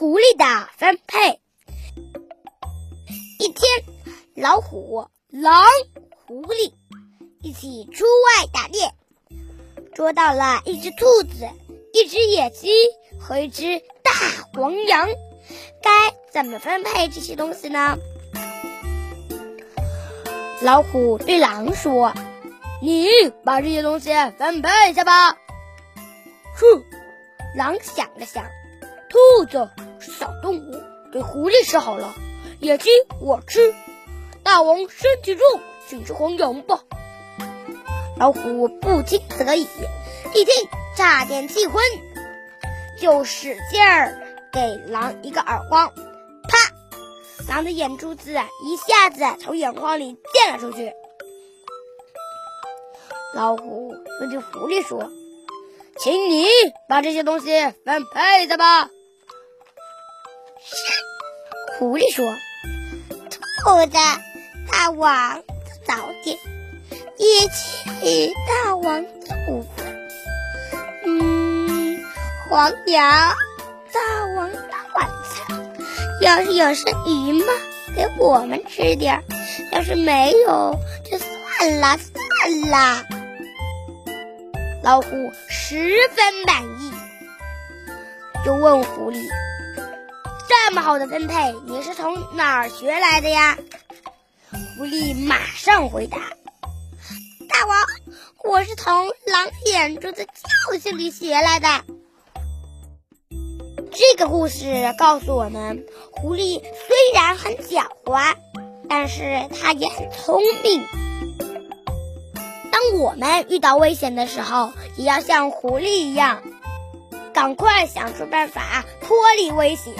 狐狸的分配。一天，老虎、狼、狐狸一起出外打猎，捉到了一只兔子、一只野鸡和一只大黄羊。该怎么分配这些东西呢？老虎对狼说：“你把这些东西分配一下吧。”哼，狼想了想，兔子是小动物，给狐狸吃好了；野鸡我吃，大王身体重，请吃黄羊吧。老虎不听则已，一听差点气昏，就使劲儿给狼一个耳光，啪！狼的眼珠子一下子从眼眶里溅了出去。老虎又对狐狸说。请你把这些东西分配的吧。是，狐狸说：“兔子，大王早点；野鸡，大王午饭。嗯，黄羊，大王大晚餐。要是有剩余嘛，给我们吃点；要是没有，就算了，算了。”老虎十分满意，就问狐狸：“这么好的分配，你是从哪儿学来的呀？”狐狸马上回答：“大王，我是从狼眼中的教训里学来的。”这个故事告诉我们，狐狸虽然很狡猾，但是它也很聪明。当我们遇到危险的时候，也要像狐狸一样，赶快想出办法脱离危险。